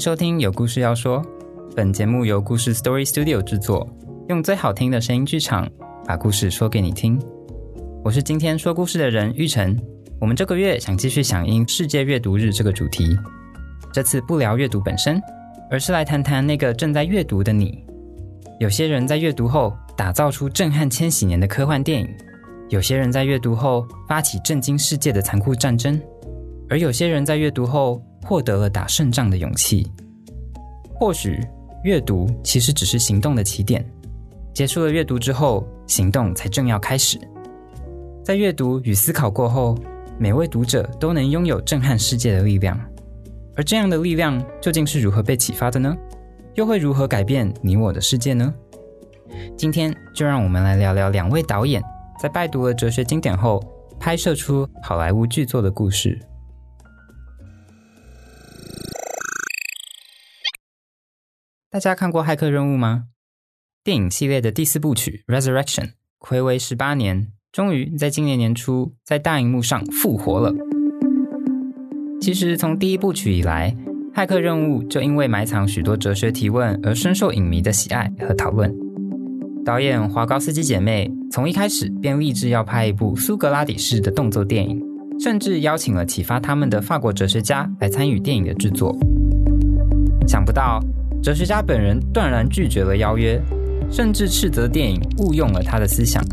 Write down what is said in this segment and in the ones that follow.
收听有故事要说，本节目由故事 Story Studio 制作，用最好听的声音剧场把故事说给你听。我是今天说故事的人玉成。我们这个月想继续响应世界阅读日这个主题，这次不聊阅读本身，而是来谈谈那个正在阅读的你。有些人在阅读后打造出震撼千禧年的科幻电影，有些人在阅读后发起震惊世界的残酷战争，而有些人在阅读后获得了打胜仗的勇气。或许阅读其实只是行动的起点，结束了阅读之后，行动才正要开始。在阅读与思考过后。每位读者都能拥有震撼世界的力量，而这样的力量究竟是如何被启发的呢？又会如何改变你我的世界呢？今天就让我们来聊聊两位导演在拜读了哲学经典后，拍摄出好莱坞巨作的故事。大家看过《骇客任务》吗？电影系列的第四部曲《Resurrection》，暌违十八年。终于在今年年初，在大荧幕上复活了。其实从第一部曲以来，《骇客任务》就因为埋藏许多哲学提问而深受影迷的喜爱和讨论。导演华高斯基姐妹从一开始便立志要拍一部苏格拉底式的动作电影，甚至邀请了启发他们的法国哲学家来参与电影的制作。想不到，哲学家本人断然拒绝了邀约，甚至斥责电影误用了他的思想。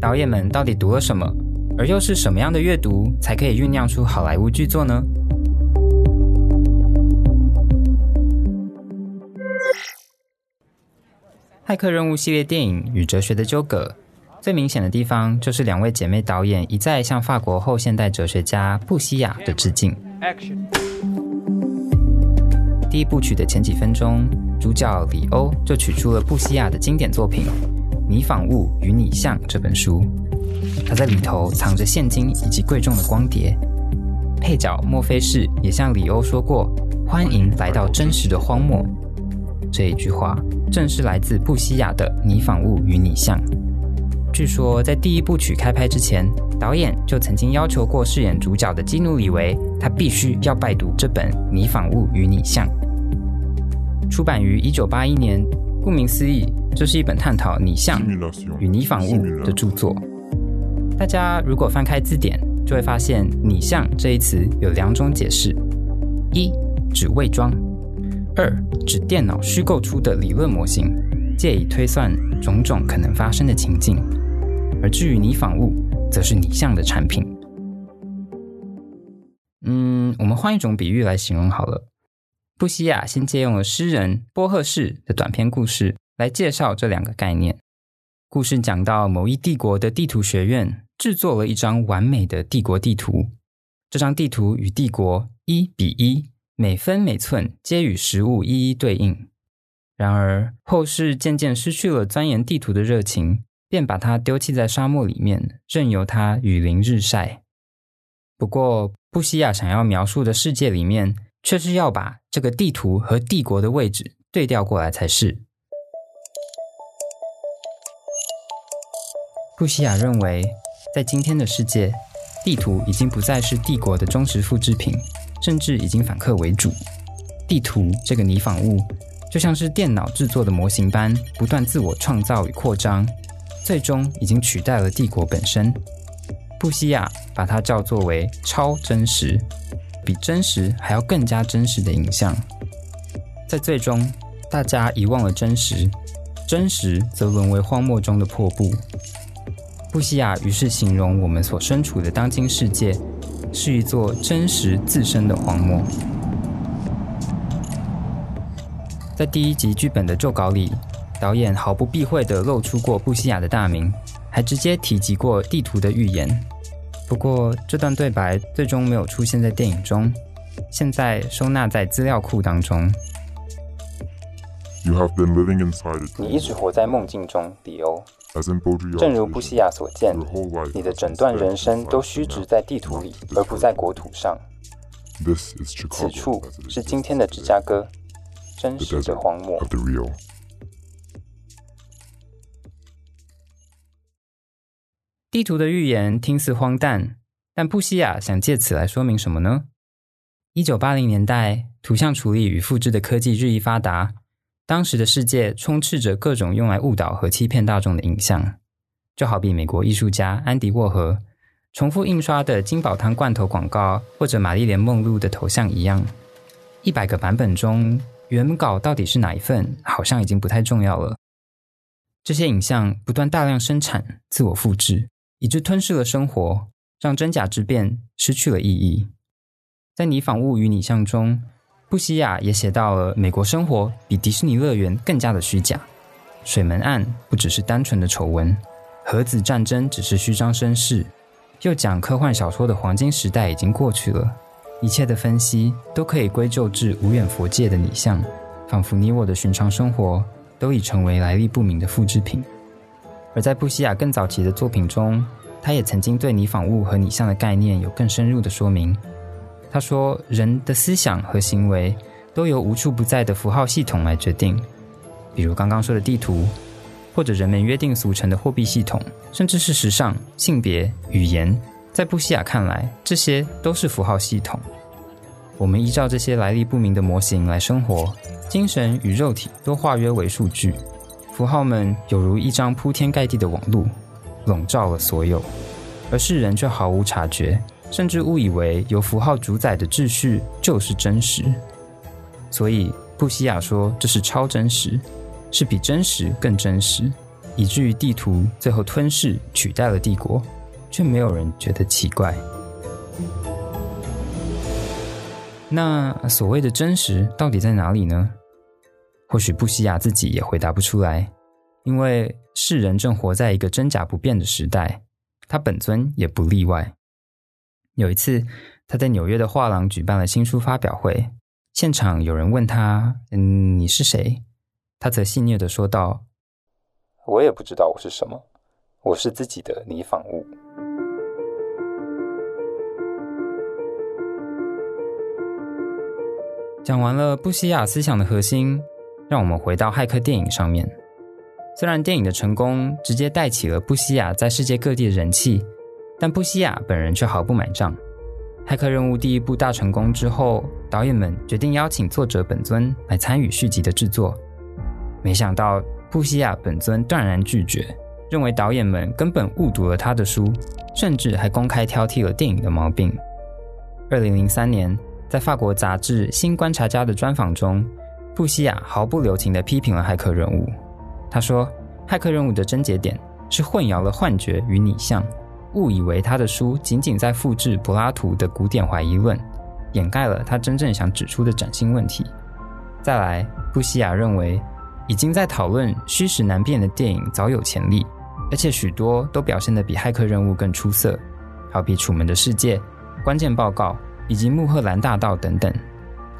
导演们到底读了什么？而又是什么样的阅读才可以酝酿出好莱坞巨作呢？《骇客任务》系列电影与哲学的纠葛，最明显的地方就是两位姐妹导演一再向法国后现代哲学家布西亚的致敬。第一部曲的前几分钟，主角里欧就取出了布西亚的经典作品。《你仿物与你像》这本书，它在里头藏着现金以及贵重的光碟。配角墨菲士也向里欧说过：“欢迎来到真实的荒漠。”这一句话正是来自布西亚的《你仿物与你像》。据说在第一部曲开拍之前，导演就曾经要求过饰演主角的基努里维，他必须要拜读这本《你仿物与你像》。出版于一九八一年，顾名思义。这是一本探讨拟像与拟仿物的著作。大家如果翻开字典，就会发现“拟像”这一词有两种解释：一指伪装；二指电脑虚构出的理论模型，借以推算种种可能发生的情境。而至于拟仿物，则是拟像的产品。嗯，我们换一种比喻来形容好了。布西亚先借用了诗人波赫士的短篇故事。来介绍这两个概念。故事讲到某一帝国的地图学院制作了一张完美的帝国地图，这张地图与帝国一比一，每分每寸皆与实物一一对应。然而后世渐渐失去了钻研地图的热情，便把它丢弃在沙漠里面，任由它雨淋日晒。不过布西亚想要描述的世界里面，却是要把这个地图和帝国的位置对调过来才是。布西亚认为，在今天的世界，地图已经不再是帝国的忠实复制品，甚至已经反客为主。地图这个拟仿物，就像是电脑制作的模型般，不断自我创造与扩张，最终已经取代了帝国本身。布西亚把它叫作为超真实，比真实还要更加真实的影像。在最终，大家遗忘了真实，真实则沦为荒漠中的破布。布西亚于是形容我们所身处的当今世界是一座真实自身的荒漠。在第一集剧本的旧稿里，导演毫不避讳地露出过布西亚的大名，还直接提及过地图的预言。不过，这段对白最终没有出现在电影中，现在收纳在资料库当中。你一直活在梦境中，迪欧。正如布西亚所见，你的整段人生都虚掷在地图里，而不在国土上。此处是今天的芝加哥，真实的荒漠。地图的预言听似荒诞，但布西亚想借此来说明什么呢？一九八零年代，图像处理与复制的科技日益发达，当时的世界充斥着各种用来误导和欺骗大众的影像，就好比美国艺术家安迪沃荷重复印刷的金宝汤罐头广告，或者玛丽莲梦露的头像一样。一百个版本中，原稿到底是哪一份，好像已经不太重要了。这些影像不断大量生产、自我复制，以致吞噬了生活，让真假之辩失去了意义。在《你仿物与你像》中，布西亚也写到了美国生活比迪士尼乐园更加的虚假。水门案不只是单纯的丑闻，核子战争只是虚张声势，又讲科幻小说的黄金时代已经过去了。一切的分析都可以归咎至无远佛界的拟像，仿佛你我的寻常生活。都已成为来历不明的复制品。而在布西亚更早期的作品中，他也曾经对拟仿物和拟像的概念有更深入的说明。他说，人的思想和行为都由无处不在的符号系统来决定，比如刚刚说的地图，或者人们约定俗成的货币系统，甚至是时尚、性别、语言。在布西亚看来，这些都是符号系统。我们依照这些来历不明的模型来生活，精神与肉体都化约为数据，符号们有如一张铺天盖地的网路，笼罩了所有，而世人却毫无察觉，甚至误以为由符号主宰的秩序就是真实。所以布西亚说这是超真实，是比真实更真实，以至于地图最后吞噬取代了帝国，却没有人觉得奇怪。那所谓的真实到底在哪里呢？或许布西亚自己也回答不出来，因为世人正活在一个真假不变的时代，他本尊也不例外。有一次，他在纽约的画廊举办了新书发表会，现场有人问他：“嗯，你是谁？”他则戏谑的说道：“我也不知道我是什么，我是自己的泥仿物。”讲完了布西亚思想的核心，让我们回到骇客电影上面。虽然电影的成功直接带起了布西亚在世界各地的人气，但布西亚本人却毫不买账。骇客任务第一部大成功之后，导演们决定邀请作者本尊来参与续集的制作。没想到布西亚本尊断然拒绝，认为导演们根本误读了他的书，甚至还公开挑剔了电影的毛病。二零零三年。在法国杂志《新观察家》的专访中，布西亚毫不留情地批评了骇客任务。他说：“骇客任务的症结点是混淆了幻觉与拟像，误以为他的书仅仅在复制柏拉图的古典怀疑论，掩盖了他真正想指出的崭新问题。”再来，布西亚认为，已经在讨论虚实难辨的电影早有潜力，而且许多都表现得比骇客任务更出色，好比《楚门的世界》《关键报告》。以及穆赫兰大道等等，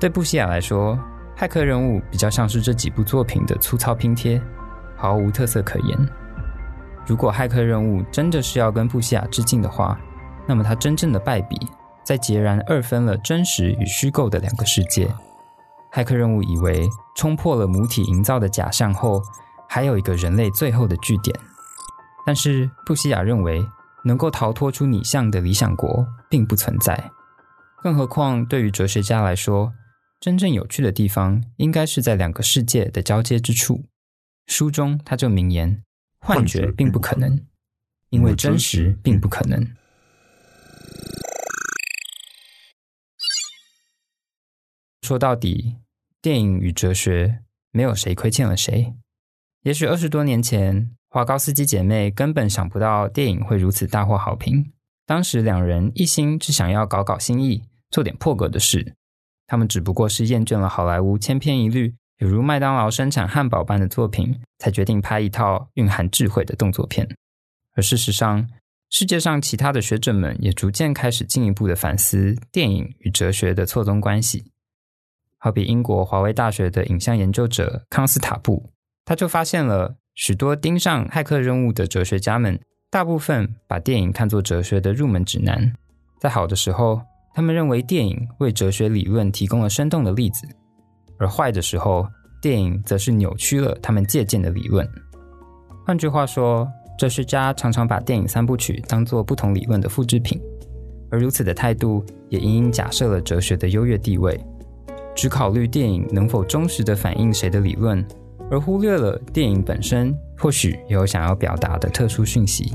对布西亚来说，骇客任务比较像是这几部作品的粗糙拼贴，毫无特色可言。如果骇客任务真的是要跟布西亚致敬的话，那么他真正的败笔在截然二分了真实与虚构的两个世界。骇客任务以为冲破了母体营造的假象后，还有一个人类最后的据点，但是布西亚认为能够逃脱出拟像的理想国并不存在。更何况，对于哲学家来说，真正有趣的地方应该是在两个世界的交接之处。书中他就名言：幻觉并不可能，因为真实并不可能。说到底，电影与哲学没有谁亏欠了谁。也许二十多年前，华高斯基姐妹根本想不到电影会如此大获好评。当时两人一心只想要搞搞新意。做点破格的事，他们只不过是厌倦了好莱坞千篇一律，有如麦当劳生产汉堡般的作品，才决定拍一套蕴含智慧的动作片。而事实上，世界上其他的学者们也逐渐开始进一步的反思电影与哲学的错综关系。好比英国华威大学的影像研究者康斯塔布，他就发现了许多盯上骇客任务的哲学家们，大部分把电影看作哲学的入门指南，在好的时候。他们认为电影为哲学理论提供了生动的例子，而坏的时候，电影则是扭曲了他们借鉴的理论。换句话说，哲学家常常把电影三部曲当作不同理论的复制品，而如此的态度也隐隐假设了哲学的优越地位。只考虑电影能否忠实地反映谁的理论，而忽略了电影本身或许有想要表达的特殊讯息。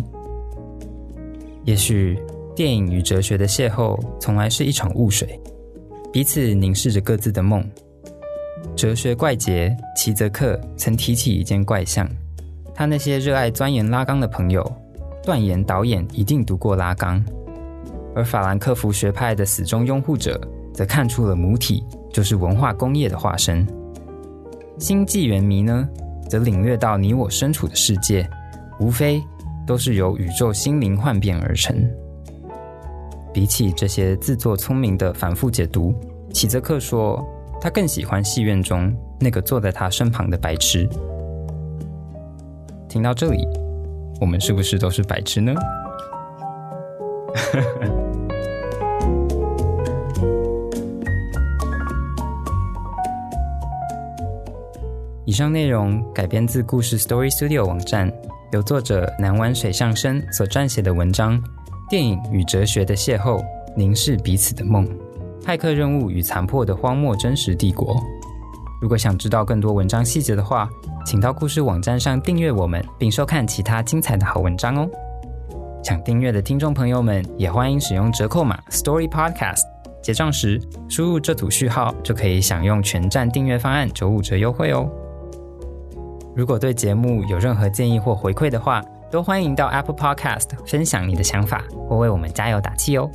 也许电影与哲学的邂逅从来是一场雾水，彼此凝视着各自的梦。哲学怪杰齐泽克曾提起一件怪象：他那些热爱钻研拉缸的朋友，断言导演一定读过拉缸；而法兰克福学派的死忠拥护者，则看出了母体就是文化工业的化身。新纪元迷呢，则领略到你我身处的世界，无非都是由宇宙心灵幻变而成。比起这些自作聪明的反复解读，齐泽克说。他更喜欢戏院中那个坐在他身旁的白痴。听到这里，我们是不是都是白痴呢？以上内容改编自故事 Story Studio 网站，由作者南湾水上生所撰写的文章《电影与哲学的邂逅：凝视彼此的梦》。骇客任务与残破的荒漠真实帝国。如果想知道更多文章细节的话，请到故事网站上订阅我们，并收看其他精彩的好文章哦。想订阅的听众朋友们，也欢迎使用折扣码 Story Podcast，结账时输入这组序号就可以享用全站订阅方案九五折优惠哦。如果对节目有任何建议或回馈的话，都欢迎到 Apple Podcast 分享你的想法，或为我们加油打气哦。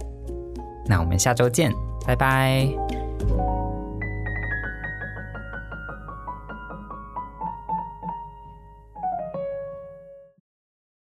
那我们下周见。拜拜。